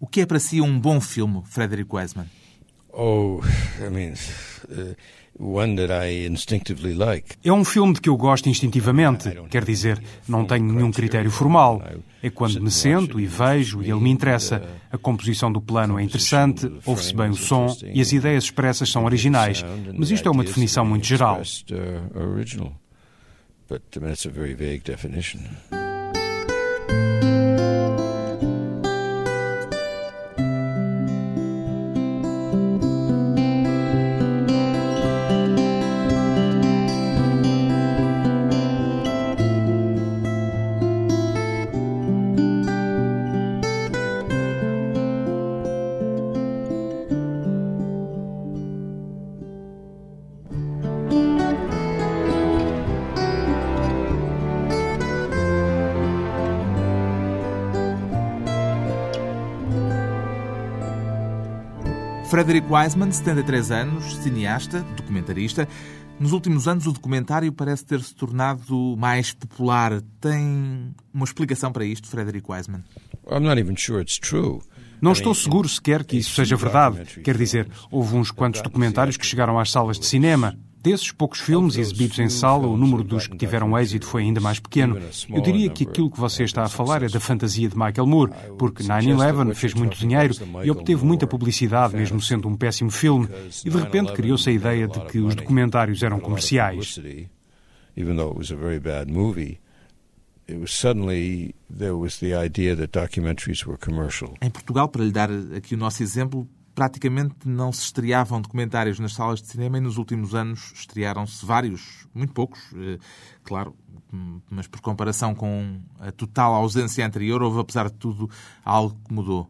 O que é para si um bom filme, Frederick Wiseman? Oh, I mean, uh, one that I instinctively like. É um filme de que eu gosto instintivamente. Quer dizer, não tenho nenhum critério formal. É quando me sento e vejo e ele me interessa. A composição do plano é interessante, ouve-se bem o som e as ideias expressas são originais. Mas isto é uma definição muito geral. But I mean, it's a very vague definition. Wiseman, 73 anos, cineasta, documentarista. Nos últimos anos, o documentário parece ter se tornado mais popular. Tem uma explicação para isto, Frederick Wiseman? I'm not even sure it's true. Não estou seguro sequer que isso seja verdade. Quer dizer, houve uns quantos documentários que chegaram às salas de cinema. Desses poucos filmes exibidos em sala, o número dos que tiveram êxito foi ainda mais pequeno. Eu diria que aquilo que você está a falar é da fantasia de Michael Moore, porque 9-11 fez muito dinheiro e obteve muita publicidade, mesmo sendo um péssimo filme, e de repente criou-se a ideia de que os documentários eram comerciais. Em Portugal, para lhe dar aqui o nosso exemplo, praticamente não se estreavam documentários nas salas de cinema e nos últimos anos estrearam-se vários, muito poucos, eh, claro, mas por comparação com a total ausência anterior, houve, apesar de tudo, algo que mudou.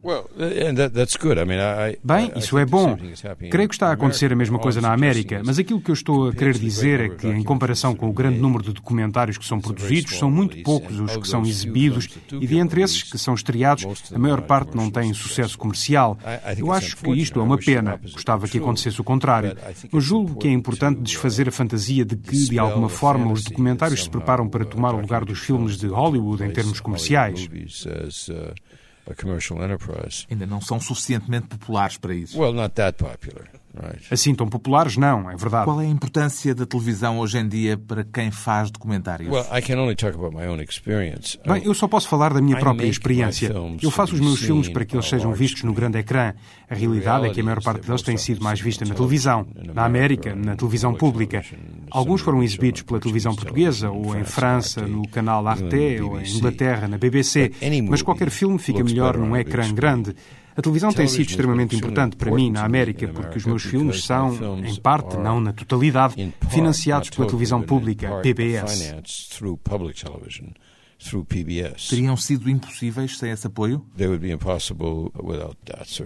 Bem, isso é bom. Creio que está a acontecer a mesma coisa na América, mas aquilo que eu estou a querer dizer é que, em comparação com o grande número de documentários que são produzidos, são muito poucos os que são exibidos e, de entre esses que são estreados, a maior parte não tem sucesso comercial. Eu acho que isto é uma pena. Gostava que acontecesse o contrário. Eu julgo que é importante desfazer a fantasia de que, de alguma forma, os documentários se preparam para tomar o lugar dos filmes de Hollywood em termos comerciais. Ainda não são suficientemente populares para isso. Well, not that popular. Assim tão populares, não, é verdade. Qual é a importância da televisão hoje em dia para quem faz documentários? Bem, eu só posso falar da minha própria experiência. Eu faço os meus filmes para que eles sejam vistos no grande ecrã. A realidade é que a maior parte deles tem sido mais vista na televisão, na América, na televisão pública. Alguns foram exibidos pela televisão portuguesa, ou em França, no canal Arte, ou em Inglaterra, na BBC. Mas qualquer filme fica melhor num ecrã grande. A televisão tem sido extremamente importante para mim na América, porque os meus filmes são, em parte, não na totalidade, financiados pela televisão pública, PBS. Teriam sido impossíveis sem esse apoio?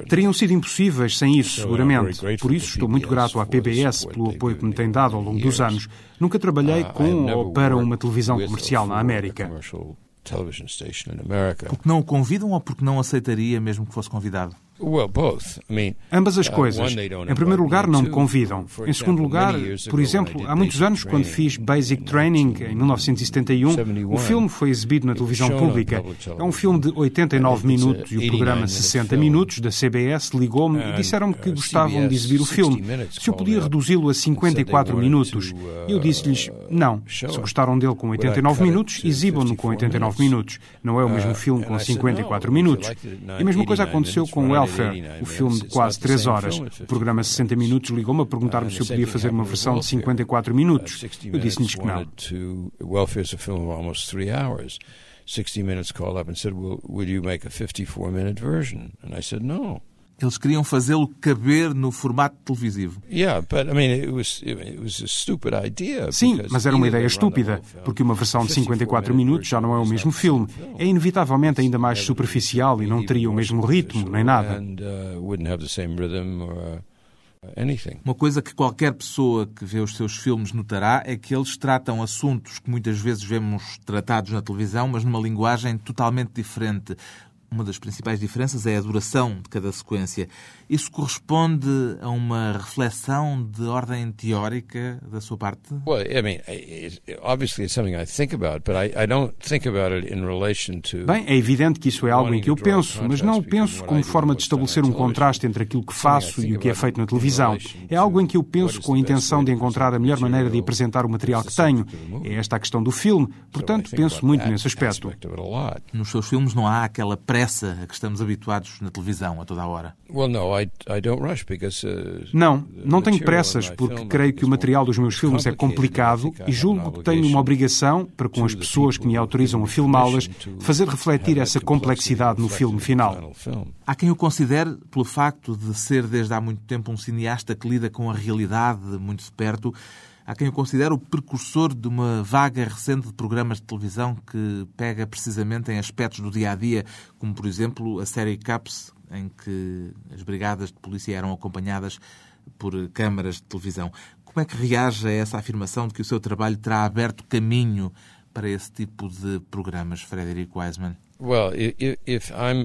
Teriam sido impossíveis sem isso, seguramente. Por isso estou muito grato à PBS pelo apoio que me tem dado ao longo dos anos. Nunca trabalhei com ou para uma televisão comercial na América. Porque não o convidam ou porque não aceitaria mesmo que fosse convidado? Ambas as uh, coisas. Em primeiro lugar, não me convidam. Em segundo lugar, por exemplo, há muitos anos, quando fiz Basic Training, em 1971, o filme foi exibido na televisão pública. É um filme de 89 minutos e o programa 60 Minutos da CBS ligou-me e disseram-me que uh, gostavam de exibir o filme, se eu podia reduzi-lo a 54 minutos. E eu disse-lhes, uh, não, se gostaram dele com 89 minutos, exibam-no com 89 minutos. Não é o mesmo filme com 54 minutos. E a mesma coisa aconteceu com o Elf o filme de quase 3 horas. O programa 60 Minutos ligou-me a perguntar-me se eu podia fazer uma versão de 54 minutos. Eu disse-lhes que não. 60 Minutes called up and said, well, will you make a 54 minute version? And I said, no. Eles queriam fazê-lo caber no formato televisivo. Sim, mas era uma ideia estúpida, porque uma versão de 54 minutos já não é o mesmo filme. É inevitavelmente ainda mais superficial e não teria o mesmo ritmo, nem nada. Uh, uma coisa que qualquer pessoa que vê os seus filmes notará é que eles tratam assuntos que muitas vezes vemos tratados na televisão, mas numa linguagem totalmente diferente uma das principais diferenças é a duração de cada sequência. Isso corresponde a uma reflexão de ordem teórica da sua parte? Well, I mean, obviously it's something I think about, but I, I don't think about it in relation to Bem, é evidente que isso é algo em que eu penso, mas não penso como forma de estabelecer um contraste entre aquilo que faço e o que é feito na televisão. É algo em que eu penso com a intenção de encontrar a melhor maneira de apresentar o material que tenho. É esta a questão do filme, portanto, penso muito nesse aspecto. Nos seus filmes não há aquela pressa a que estamos habituados na televisão a toda a hora. Well, no, I não, não tenho pressas, porque creio que o material dos meus filmes é complicado e julgo que tenho uma obrigação, para com as pessoas que me autorizam a filmá-las, fazer refletir essa complexidade no filme final. Há quem o considere, pelo facto de ser desde há muito tempo um cineasta que lida com a realidade muito de perto, Há quem o considere o precursor de uma vaga recente de programas de televisão que pega precisamente em aspectos do dia a dia, como por exemplo a série Caps, em que as brigadas de polícia eram acompanhadas por câmaras de televisão. Como é que reage a essa afirmação de que o seu trabalho terá aberto caminho para esse tipo de programas, Frederick Wiseman?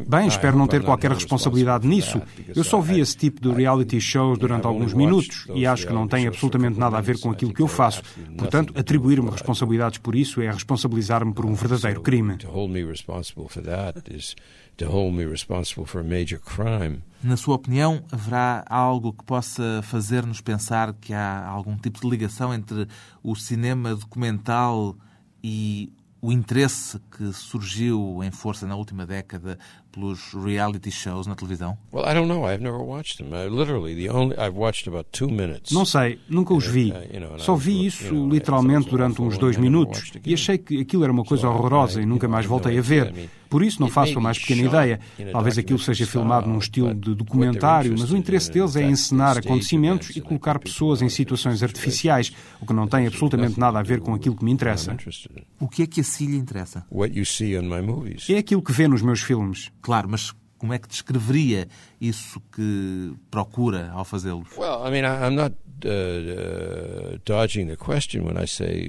Bem, espero não ter qualquer responsabilidade nisso. Eu só vi esse tipo de reality shows durante alguns minutos e acho que não tem absolutamente nada a ver com aquilo que eu faço. Portanto, atribuir-me responsabilidades por isso é responsabilizar-me por um verdadeiro crime. Na sua opinião, haverá algo que possa fazer-nos pensar que há algum tipo de ligação entre o cinema documental e o interesse que surgiu em força na última década pelos reality shows na televisão? Well, I don't know. I've never watched them. I literally the only I've watched about two minutes. Não sei, nunca os vi. Só vi isso literalmente durante uns dois minutos e achei que aquilo era uma coisa horrorosa e nunca mais voltei a ver. Por isso não faço a mais pequena ideia. Talvez aquilo seja filmado num estilo de documentário, mas o interesse deles é encenar acontecimentos e colocar pessoas em situações artificiais, o que não tem absolutamente nada a ver com aquilo que me interessa. O que é que a si lhe interessa? É aquilo que vê nos meus filmes. Claro, mas como é que descreveria isso que procura ao fazê-los? Well, I mean, I'm not uh,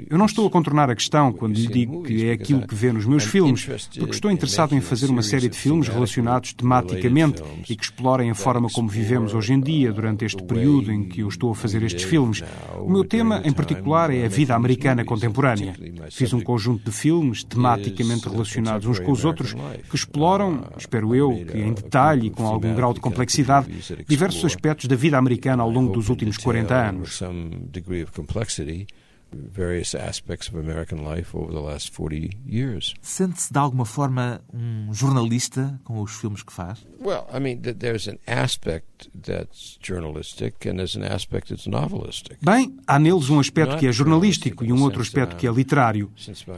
Eu não estou a contornar a questão quando lhe digo que é aquilo que vê nos meus filmes, porque estou interessado em fazer uma série de filmes relacionados tematicamente e que explorem a forma como vivemos hoje em dia, durante este período em que eu estou a fazer estes filmes. O meu tema, em particular, é a vida americana contemporânea. Fiz um conjunto de filmes tematicamente relacionados uns com os outros que exploram, espero eu, que em detalhe e com algum grau de complexidade, diversos aspectos da vida americana ao longo dos últimos 40 anos With some degree of complexity. Various aspects of American life over the last 40 years. Sente-se de alguma forma um jornalista com os filmes que faz? Well, I mean, there's an aspect that's journalistic and there's an aspect that's novelistic. Bem, há neles um aspecto que é jornalístico e um outro aspecto que é literário.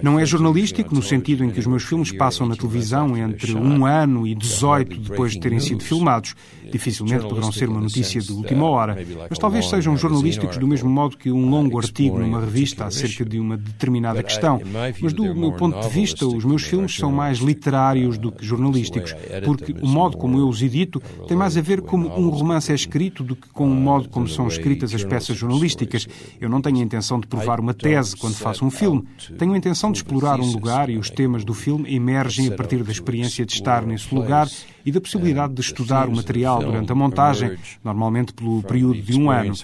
Não é jornalístico no sentido em que os meus filmes passam na televisão entre um ano e 18 depois de terem sido filmados. Dificilmente poderão ser uma notícia de última hora, mas talvez sejam jornalísticos do mesmo modo que um longo artigo numa revista vista acerca de uma determinada questão. Mas, do meu ponto de vista, os meus filmes são mais literários do que jornalísticos, porque o modo como eu os edito tem mais a ver como um romance é escrito do que com o modo como são escritas as peças jornalísticas. Eu não tenho a intenção de provar uma tese quando faço um filme. Tenho a intenção de explorar um lugar e os temas do filme emergem a partir da experiência de estar nesse lugar e da possibilidade de estudar o material durante a montagem, normalmente pelo período de um ano.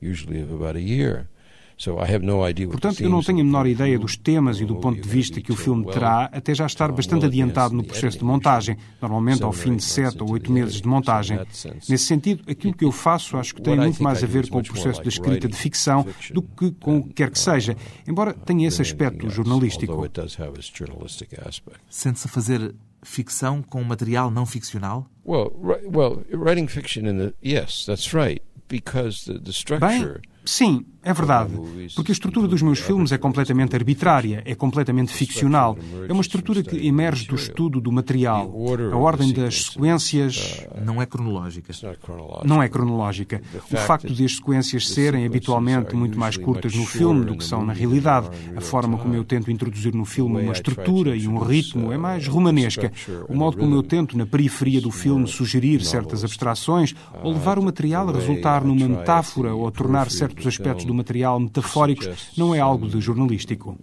usually of about a year. Portanto, eu não tenho a menor ideia dos temas e do ponto de vista que o filme terá, até já estar bastante adiantado no processo de montagem, normalmente ao fim de sete ou oito meses de montagem. Nesse sentido, aquilo que eu faço acho que tem muito mais a ver com o processo da escrita de ficção do que com o que quer que seja, embora tenha esse aspecto jornalístico. Sente-se a fazer ficção com material não ficcional? Well, well, writing fiction in the yes, that's right, because the, the structure. Bem, sim, é verdade, porque a estrutura dos meus filmes é completamente arbitrária, é completamente ficcional. É uma estrutura que emerge do estudo do material. A ordem das sequências. Não é cronológica. Não é cronológica. O facto de as sequências serem habitualmente muito mais curtas no filme do que são na realidade, a forma como eu tento introduzir no filme uma estrutura e um ritmo é mais romanesca. O modo como eu tento, na periferia do filme, sugerir certas abstrações ou levar o material a resultar numa metáfora ou a tornar certos certos aspectos do material metafóricos não é algo de jornalístico.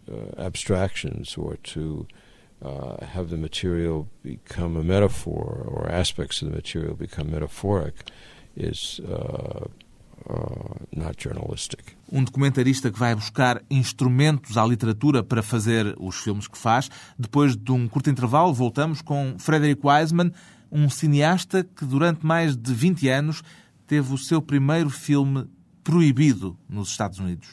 Uh, have the material become a metaphor or aspects of the material become metaphoric is uh, uh, not journalistic. Um documentarista que vai buscar instrumentos à literatura para fazer os filmes que faz. Depois de um curto intervalo, voltamos com Frederick Wiseman, um cineasta que durante mais de 20 anos teve o seu primeiro filme proibido nos Estados Unidos.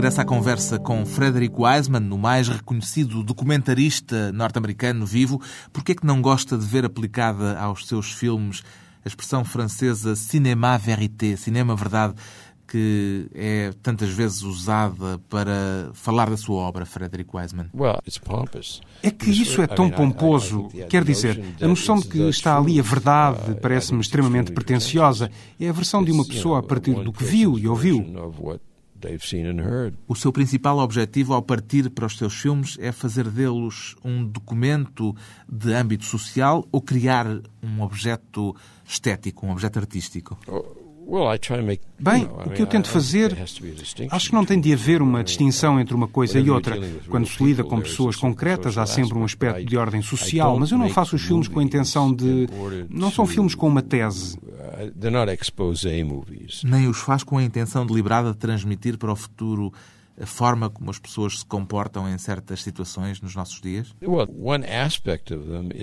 Regressa à conversa com Frederick Wiseman, no mais reconhecido documentarista norte-americano vivo. Por que é que não gosta de ver aplicada aos seus filmes a expressão francesa cinéma vérité, cinema verdade, que é tantas vezes usada para falar da sua obra, Frederick Wiseman? É que isso é tão pomposo. Quer dizer, a noção de que está ali a verdade parece-me extremamente pretensiosa. É a versão de uma pessoa a partir do que viu e ouviu. O seu principal objetivo ao partir para os seus filmes é fazer deles um documento de âmbito social ou criar um objeto estético, um objeto artístico? Bem, o que eu tento fazer, acho que não tem de haver uma distinção entre uma coisa e outra. Quando se lida com pessoas concretas, há sempre um aspecto de ordem social, mas eu não faço os filmes com a intenção de. Não são filmes com uma tese. Nem os faz com a intenção deliberada de transmitir para o futuro a forma como as pessoas se comportam em certas situações nos nossos dias?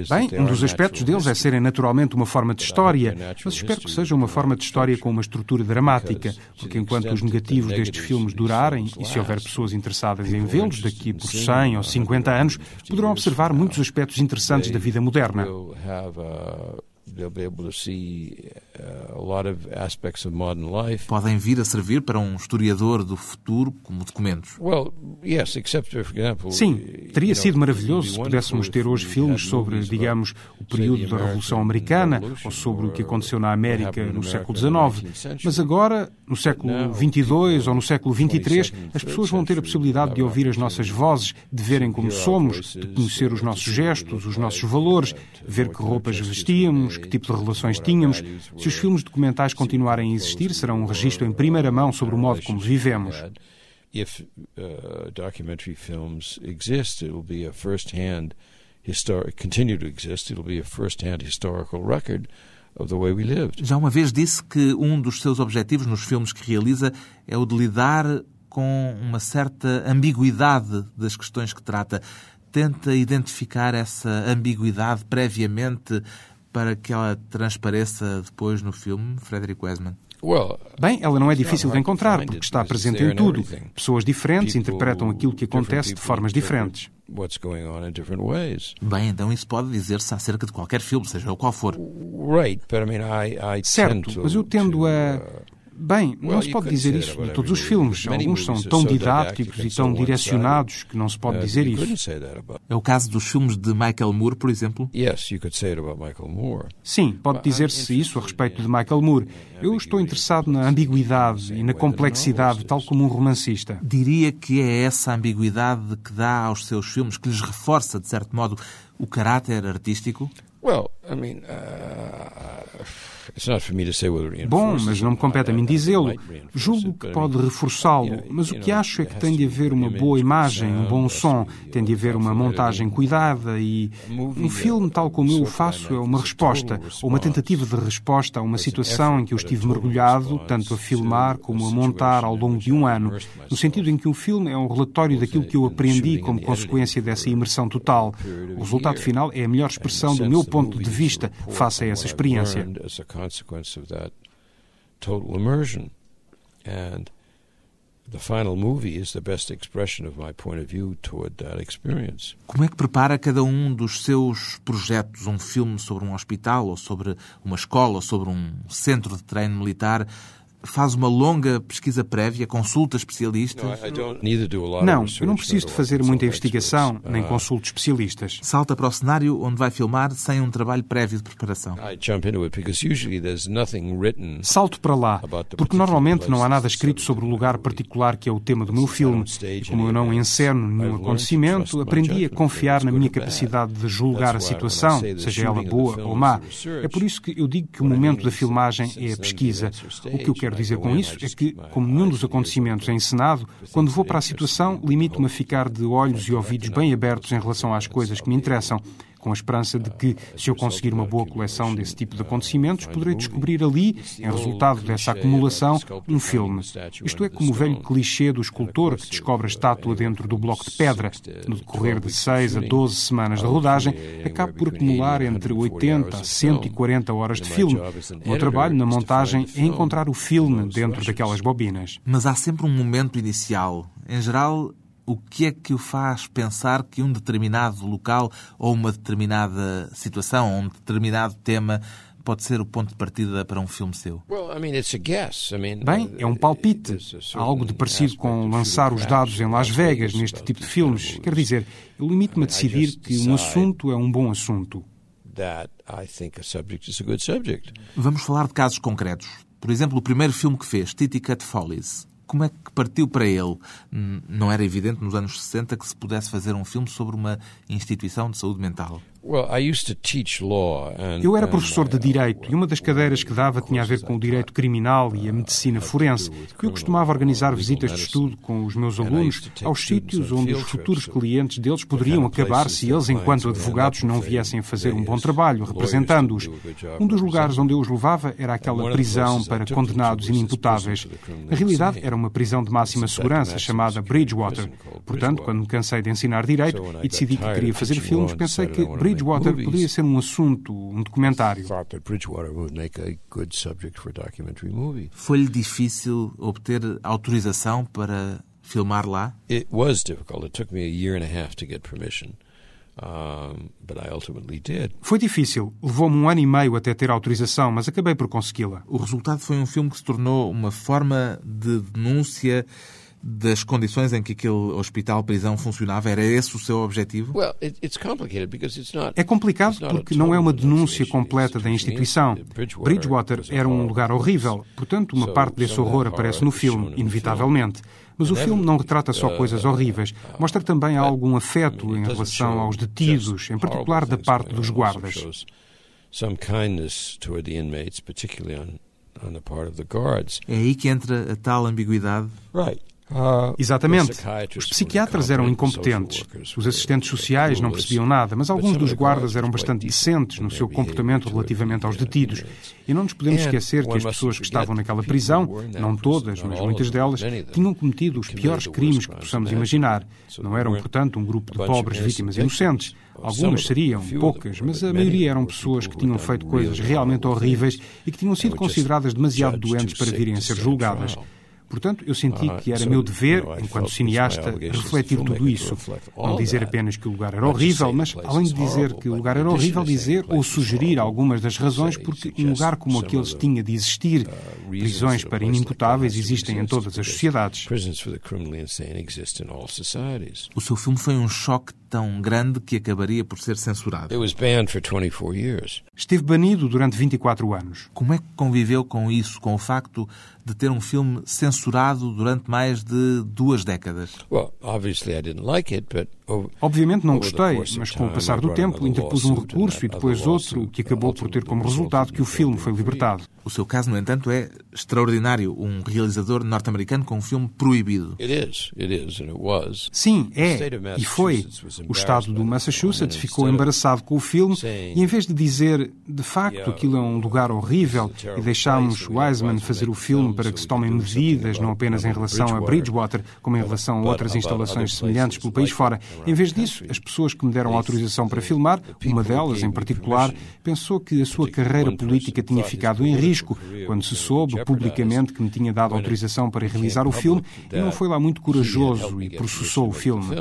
Bem, um dos aspectos deles é serem naturalmente uma forma de história, mas espero que seja uma forma de história com uma estrutura dramática, porque enquanto os negativos destes filmes durarem, e se houver pessoas interessadas em vê-los daqui por 100 ou 50 anos, poderão observar muitos aspectos interessantes da vida moderna. Podem vir a servir para um historiador do futuro como documentos. Sim, teria sido maravilhoso se pudéssemos ter hoje filmes sobre, digamos, o período da Revolução Americana ou sobre o que aconteceu na América no século XIX. Mas agora, no século XXII ou no século XXIII, as pessoas vão ter a possibilidade de ouvir as nossas vozes, de verem como somos, de conhecer os nossos gestos, os nossos valores, ver que roupas vestíamos, que tipo de relações tínhamos. Se os filmes documentais continuarem a existir, serão um registro em primeira mão sobre o modo como vivemos. If uh, documentary films exist, it will be a first-hand historic continue to exist, it will be a first-hand historical record of the way we lived. Já uma vez disse que um dos seus objetivos nos filmes que realiza é o de lidar com uma certa ambiguidade das questões que trata. Tenta identificar essa ambiguidade previamente para que ela transpareça depois no filme, Frederick Wiseman? Bem, ela não é difícil de encontrar, porque está presente em tudo. Pessoas diferentes interpretam aquilo que acontece de formas diferentes. Bem, então isso pode dizer-se acerca de qualquer filme, seja o qual for. Certo, mas eu tendo a Bem, não se pode dizer isso de todos os filmes. Alguns são tão didáticos e tão direcionados que não se pode uh, dizer isso. É o caso dos filmes de Michael Moore, por exemplo? Sim, pode dizer-se isso a respeito de Michael Moore. Eu estou interessado na ambiguidade e na complexidade, tal como um romancista. Diria que é essa ambiguidade que dá aos seus filmes, que lhes reforça, de certo modo, o caráter artístico? Well, I mean, uh... Bom, mas não me compete a mim dizê-lo. Julgo que pode reforçá-lo, mas o que acho é que tem de haver uma boa imagem, um bom som, tem de haver uma montagem cuidada e um filme, tal como eu o faço, é uma resposta, ou uma tentativa de resposta a uma situação em que eu estive mergulhado, tanto a filmar como a montar ao longo de um ano, no sentido em que um filme é um relatório daquilo que eu aprendi como consequência dessa imersão total. O resultado final é a melhor expressão do meu ponto de vista face a essa experiência consequence of that total immersion. And the final movie is the best expression of my point of view toward that experience. Como é que prepara cada um dos seus projetos? Um filme sobre um hospital, ou sobre uma escola, ou sobre um centro de treino militar? Faz uma longa pesquisa prévia, consulta especialistas? Não, eu não preciso de fazer muita investigação, nem uh, consulto especialistas. Salta para o cenário onde vai filmar sem um trabalho prévio de preparação. Salto para lá, porque normalmente não há nada escrito sobre o lugar particular que é o tema do meu filme. E como eu não enceno nenhum acontecimento, aprendi a confiar na minha capacidade de julgar a situação, seja ela boa ou má. É por isso que eu digo que o momento da filmagem é a pesquisa. O que eu quero dizer com isso é que, como nenhum dos acontecimentos é encenado, quando vou para a situação, limito-me a ficar de olhos e ouvidos bem abertos em relação às coisas que me interessam com a esperança de que, se eu conseguir uma boa coleção desse tipo de acontecimentos, poderei descobrir ali, em resultado dessa acumulação, um filme. Isto é como o velho clichê do escultor que descobre a estátua dentro do bloco de pedra. No decorrer de 6 a 12 semanas de rodagem, acaba por acumular entre 80 a 140 horas de filme. O meu trabalho na montagem é encontrar o filme dentro daquelas bobinas. Mas há sempre um momento inicial. Em geral, o que é que o faz pensar que um determinado local ou uma determinada situação ou um determinado tema pode ser o ponto de partida para um filme seu? Bem, é um palpite. Há algo de parecido com lançar os dados em Las Vegas neste tipo de filmes. Quer dizer, eu limito-me a decidir que um assunto é um bom assunto. Vamos falar de casos concretos. Por exemplo, o primeiro filme que fez, Cat Follies. Como é que partiu para ele? Não era evidente nos anos 60 que se pudesse fazer um filme sobre uma instituição de saúde mental. Eu era professor de Direito e uma das cadeiras que dava tinha a ver com o Direito Criminal e a Medicina Forense. Eu costumava organizar visitas de estudo com os meus alunos aos sítios onde os futuros clientes deles poderiam acabar se eles, enquanto advogados, não viessem a fazer um bom trabalho, representando-os. Um dos lugares onde eu os levava era aquela prisão para condenados inimputáveis. Na realidade, era uma prisão de máxima segurança chamada Bridgewater. Portanto, quando me cansei de ensinar Direito e decidi que queria fazer filmes, pensei que Bridgewater Bridgewater poderia ser um assunto, um documentário. Foi-lhe difícil obter autorização para filmar lá? It was difficult. It took me a year and a half to get permission. Foi difícil. Levou-me um ano e meio até ter autorização, mas acabei por consegui-la. O resultado foi um filme que se tornou uma forma de denúncia das condições em que aquele hospital-prisão funcionava? Era esse o seu objetivo? É complicado porque não é uma denúncia completa da instituição. Bridgewater era um lugar horrível, portanto, uma parte desse horror aparece no filme, inevitavelmente. Mas o filme não retrata só coisas horríveis, mostra também algum afeto em relação aos detidos, em particular da parte dos guardas. É aí que entra a tal ambiguidade. Uh, Exatamente. Os psiquiatras eram incompetentes. Os assistentes sociais não percebiam nada, mas alguns dos guardas eram bastante decentes no seu comportamento relativamente aos detidos. E não nos podemos esquecer que as pessoas que estavam naquela prisão, não todas, mas muitas delas, tinham cometido os piores crimes que possamos imaginar. Não eram, portanto, um grupo de pobres vítimas inocentes. Algumas seriam, poucas, mas a maioria eram pessoas que tinham feito coisas realmente horríveis e que tinham sido consideradas demasiado doentes para virem a ser julgadas. Portanto, eu senti ah, que era meu dever, enquanto cineasta, refletir tudo isso. Não dizer apenas que o lugar era horrível, mas, além de dizer que o lugar era horrível, dizer ou sugerir algumas das razões porque um lugar como aqueles tinha de existir. Uh, Prisões para inimputáveis existem em todas as sociedades. O seu filme foi um choque tão grande que acabaria por ser censurado. Esteve banido durante 24 anos. Como é que conviveu com isso, com o facto de ter um filme censurado durante mais de duas décadas? Obviamente não gostei, mas com o passar do tempo interpus um recurso e depois outro, que acabou por ter como resultado que o filme foi libertado. O seu caso, no entanto, é extraordinário. Um realizador norte-americano com um filme proibido. Sim, é. E foi. O Estado do Massachusetts ficou embaraçado com o filme e, em vez de dizer de facto aquilo é um lugar horrível e deixámos Wiseman fazer o filme para que se tomem medidas, não apenas em relação a Bridgewater, como em relação a outras instalações semelhantes pelo país fora, em vez disso, as pessoas que me deram autorização para filmar, uma delas em particular, pensou que a sua carreira política tinha ficado em risco quando se soube publicamente que me tinha dado autorização para realizar o filme e não foi lá muito corajoso e processou o filme.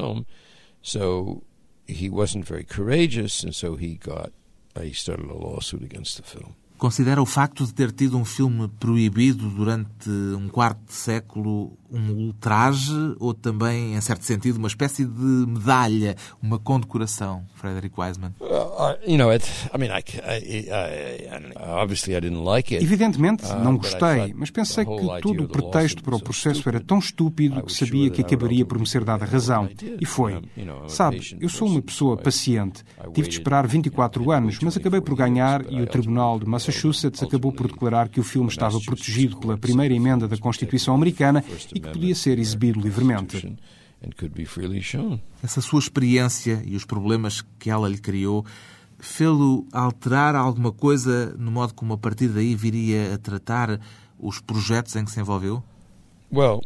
So he wasn't very courageous, and so he got he started a lawsuit against the film. Considera o facto de ter tido um filme proibido durante um quarto de século um ultraje ou também, em certo sentido, uma espécie de medalha, uma condecoração, Frederick Wiseman? Evidentemente, uh, não gostei, mas pensei que todo o pretexto para o processo era tão estúpido que sabia que acabaria por me ser dada razão. E foi. Sabe, eu sou uma pessoa paciente. Tive de esperar 24 anos, mas acabei por ganhar e o Tribunal de Massachusetts acabou por declarar que o filme estava protegido pela primeira emenda da Constituição Americana e que podia ser exibido livremente. Essa sua experiência e os problemas que ela lhe criou fê-lo alterar alguma coisa no modo como a partir daí viria a tratar os projetos em que se envolveu? Well,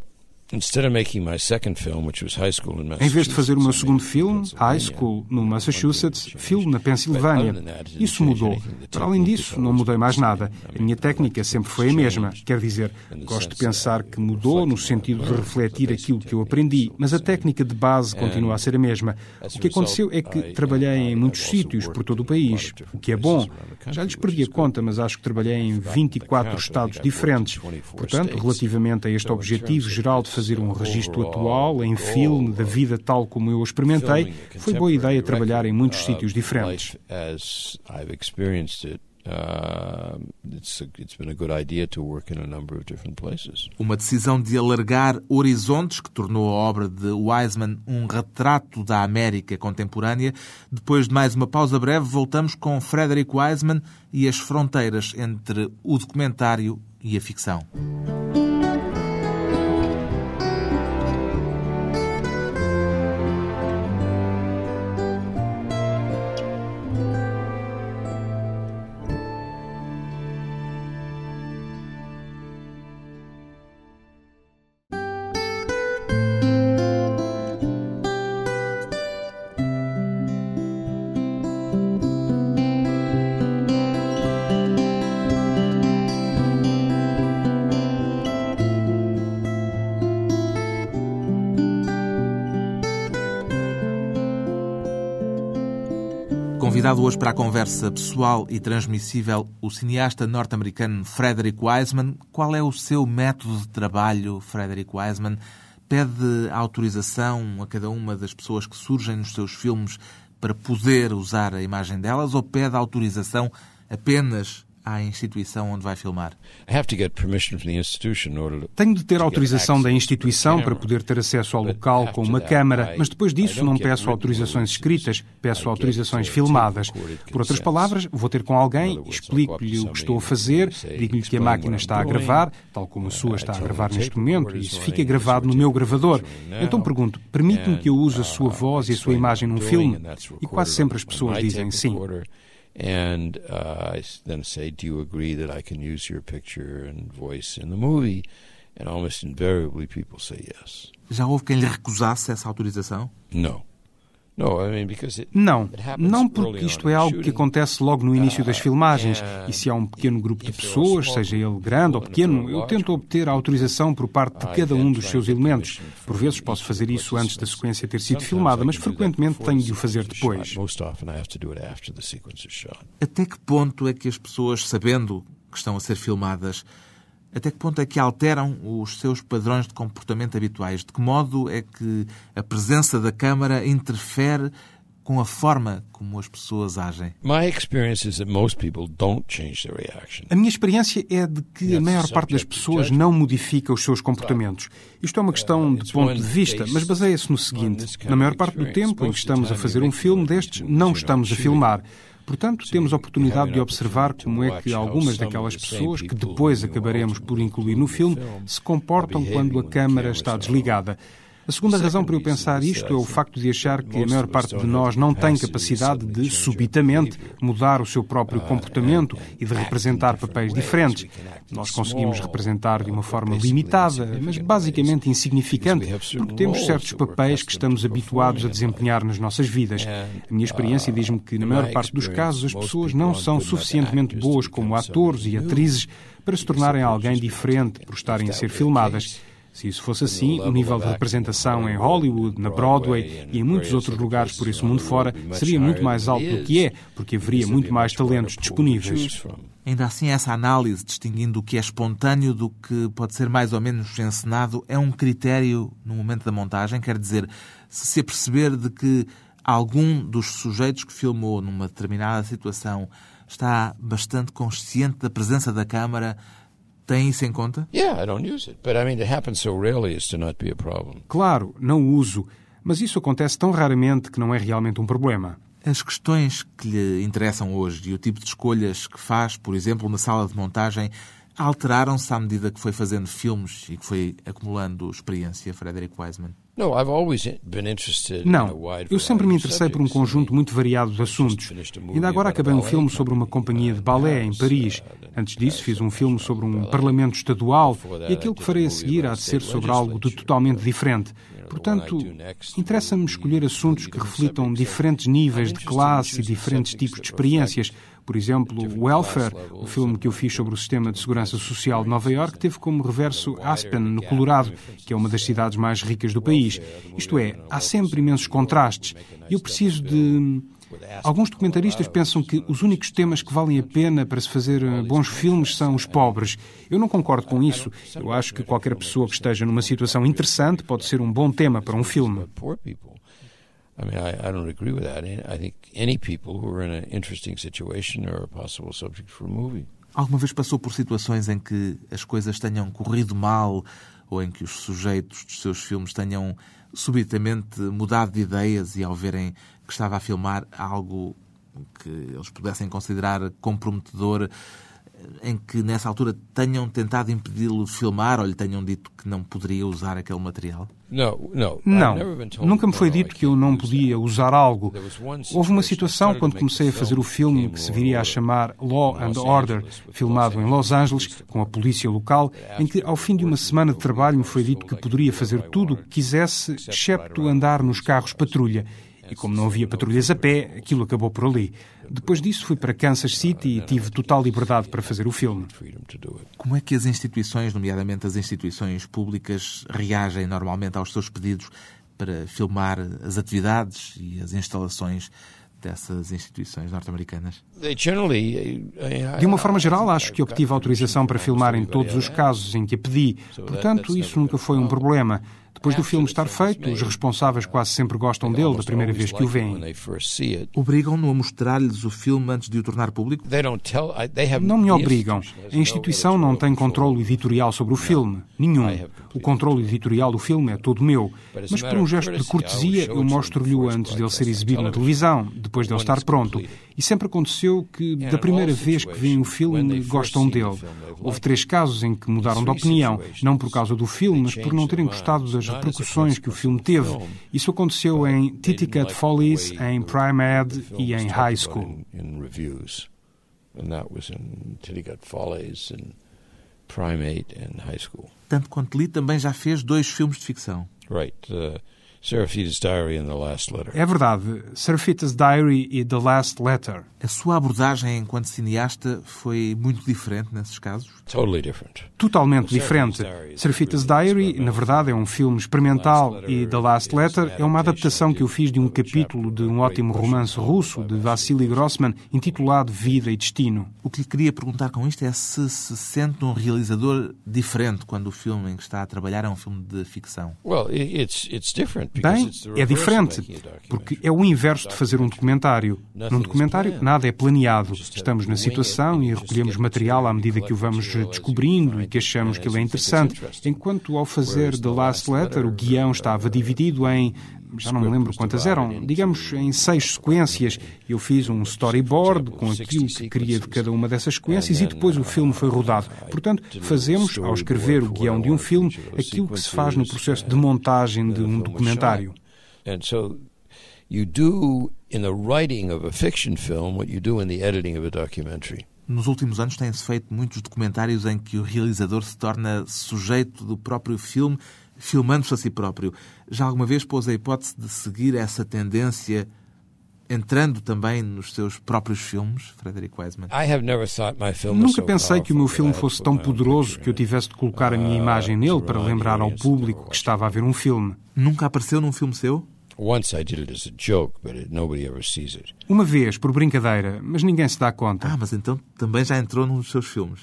em vez de fazer o meu segundo filme, High School, no Massachusetts, filme na Pensilvânia. Isso mudou. Para além disso, não mudei mais nada. A minha técnica sempre foi a mesma. Quer dizer, gosto de pensar que mudou no sentido de refletir aquilo que eu aprendi, mas a técnica de base continua a ser a mesma. O que aconteceu é que trabalhei em muitos sítios por todo o país, o que é bom. Já lhes perdi a conta, mas acho que trabalhei em 24 estados diferentes. Portanto, relativamente a este objetivo geral de fazer um registro atual, em filme, da vida tal como eu a experimentei, foi boa ideia trabalhar em muitos sítios diferentes. Uma decisão de alargar horizontes que tornou a obra de Wiseman um retrato da América contemporânea. Depois de mais uma pausa breve, voltamos com Frederick Wiseman e as fronteiras entre o documentário e a ficção. Para a conversa pessoal e transmissível, o cineasta norte-americano Frederick Wiseman. Qual é o seu método de trabalho, Frederick Wiseman? Pede autorização a cada uma das pessoas que surgem nos seus filmes para poder usar a imagem delas ou pede autorização apenas à instituição onde vai filmar? Tenho de ter autorização da instituição para poder ter acesso ao local com uma câmara, mas depois disso não peço autorizações escritas, peço autorizações filmadas. Por outras palavras, vou ter com alguém, explico-lhe o que estou a fazer, digo-lhe que a máquina está a gravar, tal como a sua está a gravar neste momento, e isso fica gravado no meu gravador. Então pergunto, permite-me que eu use a sua voz e a sua imagem num filme? E quase sempre as pessoas dizem sim. And uh, I then say, Do you agree that I can use your picture and voice in the movie? And almost invariably people say yes. Já houve quem lhe recusasse essa autorização? No. Não, não porque isto é algo que acontece logo no início das filmagens. e se há um pequeno grupo de pessoas, seja ele grande ou pequeno, eu tento obter a autorização por parte de cada um dos seus elementos. Por vezes posso fazer isso antes da sequência ter sido filmada, mas frequentemente tenho de o fazer depois. Até que ponto é que as pessoas, sabendo que estão a ser filmadas, até que ponto é que alteram os seus padrões de comportamento habituais? De que modo é que a presença da Câmara interfere com a forma como as pessoas agem? A minha experiência é de que a maior parte das pessoas não modifica os seus comportamentos. Isto é uma questão de ponto de vista, mas baseia-se no seguinte: na maior parte do tempo em que estamos a fazer um filme destes, não estamos a filmar. Portanto, temos a oportunidade de observar como é que algumas daquelas pessoas, que depois acabaremos por incluir no filme, se comportam quando a câmara está desligada. A segunda razão para eu pensar isto é o facto de achar que a maior parte de nós não tem capacidade de, subitamente, mudar o seu próprio comportamento e de representar papéis diferentes. Nós conseguimos representar de uma forma limitada, mas basicamente insignificante, porque temos certos papéis que estamos habituados a desempenhar nas nossas vidas. A minha experiência diz-me que, na maior parte dos casos, as pessoas não são suficientemente boas como atores e atrizes para se tornarem alguém diferente por estarem a ser filmadas. Se isso fosse assim, o nível de representação em Hollywood, na Broadway e em muitos outros lugares por esse mundo fora seria muito mais alto do que é, porque haveria muito mais talentos disponíveis. Ainda assim, essa análise, distinguindo o que é espontâneo do que pode ser mais ou menos encenado, é um critério no momento da montagem? Quer dizer, se se aperceber de que algum dos sujeitos que filmou numa determinada situação está bastante consciente da presença da câmara, tem isso em conta? Claro, não uso, mas isso acontece tão raramente que não é realmente um problema. As questões que lhe interessam hoje e o tipo de escolhas que faz, por exemplo, na sala de montagem, alteraram-se à medida que foi fazendo filmes e que foi acumulando experiência, Frederick Wiseman? Não, eu sempre me interessei por um conjunto muito variado de assuntos. Ainda agora acabei um filme sobre uma companhia de balé em Paris. Antes disso, fiz um filme sobre um parlamento estadual e aquilo que farei a seguir há de ser sobre algo de totalmente diferente. Portanto, interessa-me escolher assuntos que reflitam diferentes níveis de classe e diferentes tipos de experiências. Por exemplo, Welfare, o filme que eu fiz sobre o sistema de segurança social de Nova York, teve como reverso Aspen, no Colorado, que é uma das cidades mais ricas do país. Isto é, há sempre imensos contrastes. E eu preciso de. Alguns documentaristas pensam que os únicos temas que valem a pena para se fazer eh, bons filmes são os pobres. Eu não concordo com isso. Eu acho que qualquer pessoa que esteja numa situação interessante pode ser um bom tema para um filme. I mean, I, I don't agree with that. I think any people who are in an interesting situation are a possible subject for a movie. Alguma vez passou por situações em que as coisas tenham corrido mal ou em que os sujeitos dos seus filmes tenham subitamente mudado de ideias e ao verem que estava a filmar algo que eles pudessem considerar comprometedor, em que nessa altura tenham tentado impedi-lo de filmar ou lhe tenham dito que não poderia usar aquele material? Não, nunca me foi dito que eu não podia usar algo. Houve uma situação quando comecei a fazer o filme que se viria a chamar Law and Order, filmado em Los Angeles, com a polícia local, em que ao fim de uma semana de trabalho me foi dito que poderia fazer tudo o que quisesse, excepto andar nos carros patrulha. E como não havia patrulhas a pé, aquilo acabou por ali. Depois disso fui para Kansas City e tive total liberdade para fazer o filme. Como é que as instituições, nomeadamente as instituições públicas, reagem normalmente aos seus pedidos para filmar as atividades e as instalações dessas instituições norte-americanas? De uma forma geral, acho que obtive autorização para filmar em todos os casos em que a pedi. Portanto, isso nunca foi um problema. Depois do filme estar feito, os responsáveis quase sempre gostam dele da primeira vez que o veem. Obrigam-no a mostrar-lhes o filme antes de o tornar público? Não me obrigam. A instituição não tem controle editorial sobre o filme. Nenhum. O controle editorial do filme é todo meu. Mas por um gesto de cortesia, eu mostro-lhe antes dele ser exibido na televisão, depois dele estar pronto. E sempre aconteceu que, da primeira vez que veem o filme, gostam dele. Houve três casos em que mudaram de opinião, não por causa do filme, mas por não terem gostado das repercussões que o filme teve. Isso aconteceu em Titicut Follies, em Prime Ed e em High School. Tanto quanto li, também já fez dois filmes de ficção. Right. Uh, Serafita's Diary and The Last Letter. É verdade. Serafita's Diary e The Last Letter. A sua abordagem enquanto cineasta foi muito diferente nesses casos? Totally different. Totalmente diferente. Serafita's Diary, na verdade, é um filme experimental e The Last Letter é uma adaptação que eu fiz de um capítulo de um ótimo romance russo de Vassily Grossman intitulado Vida e Destino. O que lhe queria perguntar com isto é se se sente um realizador diferente quando o filme em que está a trabalhar é um filme de ficção. Well, it's, it's different Bem, é diferente, porque é o inverso de fazer um documentário. Num documentário, nada é planeado. Estamos na situação e recolhemos material à medida que o vamos descobrindo e que achamos que ele é interessante. Enquanto ao fazer The Last Letter, o guião estava dividido em já não me lembro quantas eram, digamos em seis sequências. Eu fiz um storyboard com aquilo que queria de cada uma dessas sequências e depois o filme foi rodado. Portanto, fazemos, ao escrever o guião de um filme, aquilo que se faz no processo de montagem de um documentário. You do in the writing of a fiction film what you do in the editing of a documentary. Nos últimos anos têm-se feito muitos documentários em que o realizador se torna sujeito do próprio filme, filmando-se a si próprio. Já alguma vez pôs a hipótese de seguir essa tendência entrando também nos seus próprios filmes, Frederick Wiseman? Nunca pensei que o meu filme fosse tão poderoso que eu tivesse de colocar a minha imagem nele para lembrar ao público que estava a ver um filme. Nunca apareceu num filme seu? Uma vez, por brincadeira, mas ninguém se dá conta. Ah, mas então também já entrou num dos seus filmes.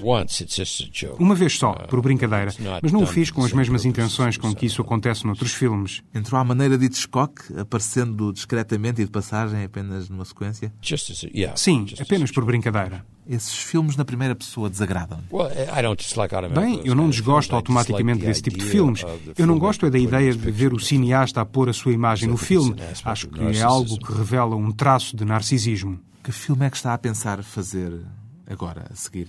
Uma vez só, uh, por brincadeira, mas não o fiz com as mesmas intenções com que isso acontece noutros filmes. Entrou à maneira de Hitchcock, aparecendo discretamente e de passagem apenas numa sequência? Sim, apenas por brincadeira esses filmes na primeira pessoa desagradam? Bem, eu não desgosto automaticamente desse tipo de filmes. Eu não gosto é da ideia de ver o cineasta a pôr a sua imagem no filme. Acho que é algo que revela um traço de narcisismo. Que filme é que está a pensar fazer agora, a seguir?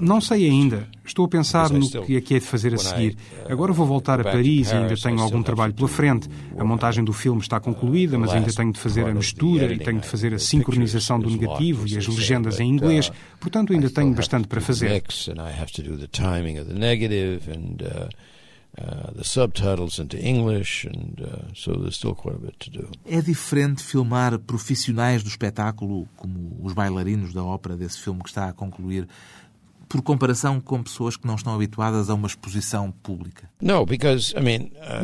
Não sei ainda. Estou a pensar no que é que é de fazer a seguir. Uh, Agora vou voltar a Paris e ainda tenho algum trabalho pela frente. A montagem do filme está concluída, mas ainda tenho de fazer a mistura e tenho de fazer a sincronização do negativo e as legendas em inglês. Uh, Portanto, ainda tenho bastante para fazer. Uh, the subtitles into English, and uh, so there's still quite a bit to do. É diferente filmar profissionais do espetáculo, como os bailarinos da ópera desse filme que está a concluir, por comparação com pessoas que não estão habituadas a uma exposição pública?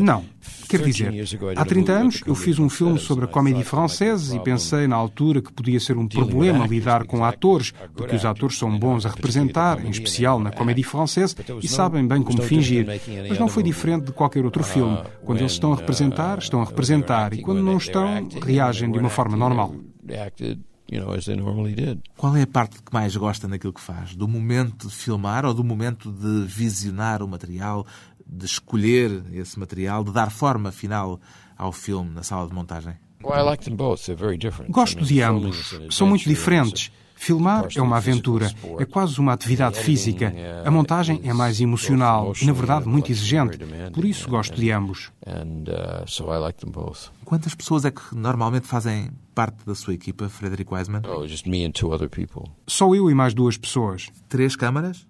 Não, uh, quer dizer, há 30 anos eu fiz um filme sobre a comédia francesa e pensei na altura que podia ser um problema lidar com atores, porque os atores são bons a representar, em especial na comédia francesa, e sabem bem como fingir. Mas não foi diferente de qualquer outro filme. Quando eles estão a representar, estão a representar, e quando não estão, reagem de uma forma normal you know, as they normally did. Qual é a parte que mais gosta naquilo que faz? Do momento de filmar ou do momento de visionar o material, de escolher esse material, de dar forma final ao filme na sala de montagem? Gosto de ambos. São muito diferentes. Filmar é uma aventura, é quase uma atividade física. A montagem é mais emocional e, na verdade, muito exigente. Por isso gosto de ambos. Quantas pessoas é que normalmente fazem parte da sua equipa, Frederick Wiseman? Oh, Só eu e mais duas pessoas. Três câmaras?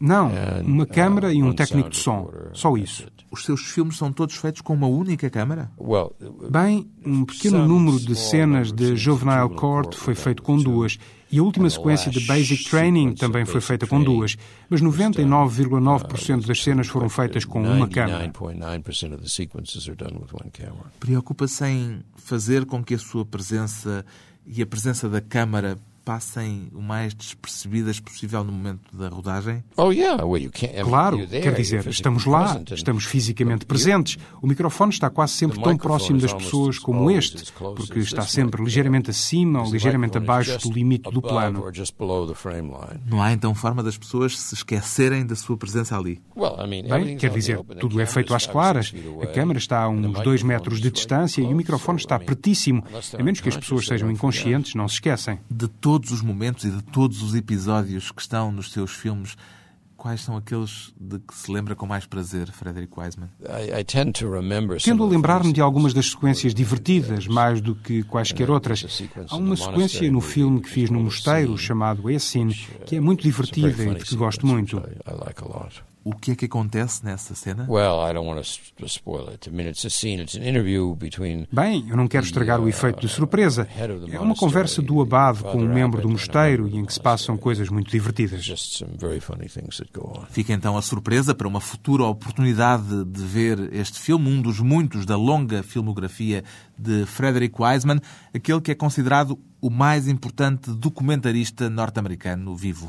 Não, uma câmara e um técnico de som. Só isso. Os seus filmes são todos feitos com uma única câmara? Bem, um pequeno número de cenas de Juvenile Court foi feito com duas e a última sequência de Basic Training também foi feita com duas, mas 99,9% das cenas foram feitas com uma câmera. Preocupa-se em fazer com que a sua presença e a presença da câmara passem o mais despercebidas possível no momento da rodagem? Oh, claro, quer dizer, estamos lá, estamos fisicamente presentes. O microfone está quase sempre tão próximo das pessoas como este, porque está sempre ligeiramente acima ou ligeiramente abaixo do limite do plano. Não há então forma das pessoas se esquecerem da sua presença ali? Bem, quer dizer, tudo é feito às claras. A câmera está a uns dois metros de distância e o microfone está pertíssimo. A menos que as pessoas sejam inconscientes, não se esquecem. De todos os momentos e de todos os episódios que estão nos seus filmes, quais são aqueles de que se lembra com mais prazer, Frederick Wiseman? Tendo a lembrar-me de algumas das sequências divertidas, mais do que quaisquer outras. Há uma sequência no filme que fiz no mosteiro, chamado Essin, que é muito divertida e de que gosto muito. O que é que acontece nessa cena? Bem, eu não quero estragar o efeito de uh, surpresa. É uma conversa do abade com um membro do mosteiro e em que se passam coisas muito divertidas. Fica então a surpresa para uma futura oportunidade de ver este filme, um dos muitos da longa filmografia de Frederick Wiseman, aquele que é considerado o mais importante documentarista norte-americano vivo.